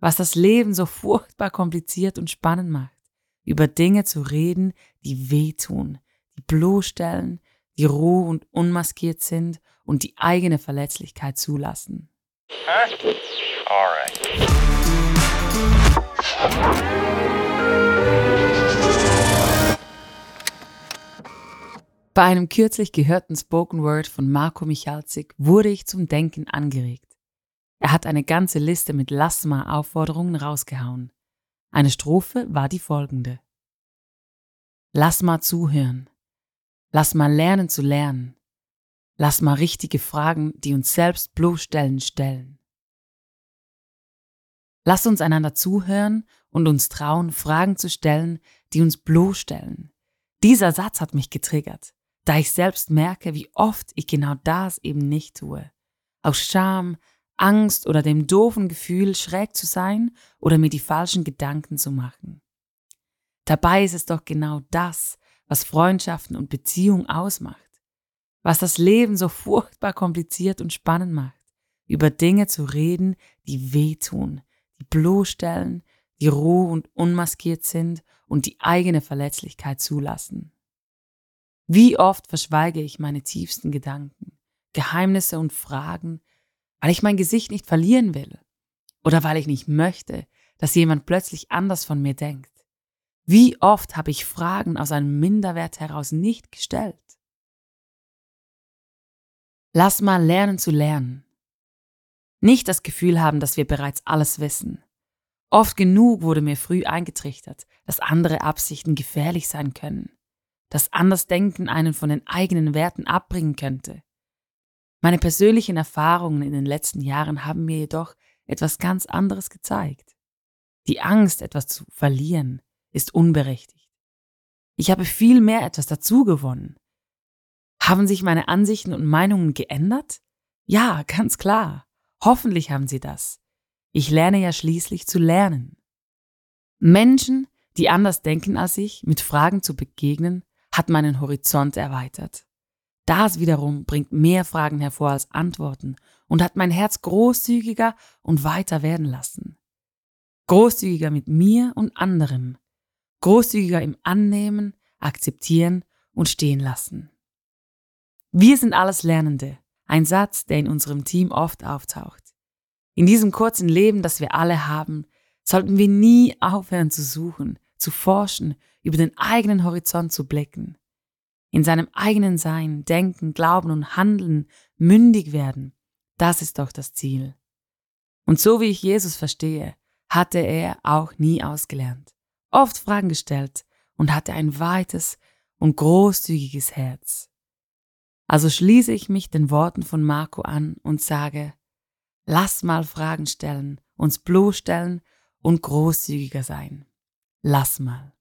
was das Leben so furchtbar kompliziert und spannend macht, über Dinge zu reden, die wehtun, die bloßstellen, die roh und unmaskiert sind und die eigene Verletzlichkeit zulassen. Huh? Bei einem kürzlich gehörten Spoken Word von Marco Michalzik wurde ich zum Denken angeregt. Er hat eine ganze Liste mit Lass-mal-Aufforderungen rausgehauen. Eine Strophe war die folgende. Lass mal zuhören. Lass mal lernen zu lernen. Lass mal richtige Fragen, die uns selbst bloßstellen, stellen. Lass uns einander zuhören und uns trauen, Fragen zu stellen, die uns bloßstellen. Dieser Satz hat mich getriggert, da ich selbst merke, wie oft ich genau das eben nicht tue. Aus Scham, Angst oder dem doofen Gefühl, schräg zu sein oder mir die falschen Gedanken zu machen. Dabei ist es doch genau das, was Freundschaften und Beziehungen ausmacht, was das Leben so furchtbar kompliziert und spannend macht, über Dinge zu reden, die wehtun, die bloßstellen, die roh und unmaskiert sind und die eigene Verletzlichkeit zulassen. Wie oft verschweige ich meine tiefsten Gedanken, Geheimnisse und Fragen, weil ich mein Gesicht nicht verlieren will oder weil ich nicht möchte, dass jemand plötzlich anders von mir denkt. Wie oft habe ich Fragen aus einem Minderwert heraus nicht gestellt? Lass mal lernen zu lernen. Nicht das Gefühl haben, dass wir bereits alles wissen. Oft genug wurde mir früh eingetrichtert, dass andere Absichten gefährlich sein können, dass Andersdenken einen von den eigenen Werten abbringen könnte, meine persönlichen Erfahrungen in den letzten Jahren haben mir jedoch etwas ganz anderes gezeigt. Die Angst, etwas zu verlieren, ist unberechtigt. Ich habe viel mehr etwas dazu gewonnen. Haben sich meine Ansichten und Meinungen geändert? Ja, ganz klar. Hoffentlich haben sie das. Ich lerne ja schließlich zu lernen. Menschen, die anders denken als ich, mit Fragen zu begegnen, hat meinen Horizont erweitert. Das wiederum bringt mehr Fragen hervor als Antworten und hat mein Herz großzügiger und weiter werden lassen. Großzügiger mit mir und anderem. Großzügiger im Annehmen, Akzeptieren und Stehen lassen. Wir sind alles Lernende. Ein Satz, der in unserem Team oft auftaucht. In diesem kurzen Leben, das wir alle haben, sollten wir nie aufhören zu suchen, zu forschen, über den eigenen Horizont zu blicken in seinem eigenen Sein, Denken, Glauben und Handeln mündig werden, das ist doch das Ziel. Und so wie ich Jesus verstehe, hatte er auch nie ausgelernt, oft Fragen gestellt und hatte ein weites und großzügiges Herz. Also schließe ich mich den Worten von Marco an und sage, lass mal Fragen stellen, uns bloßstellen und großzügiger sein. Lass mal.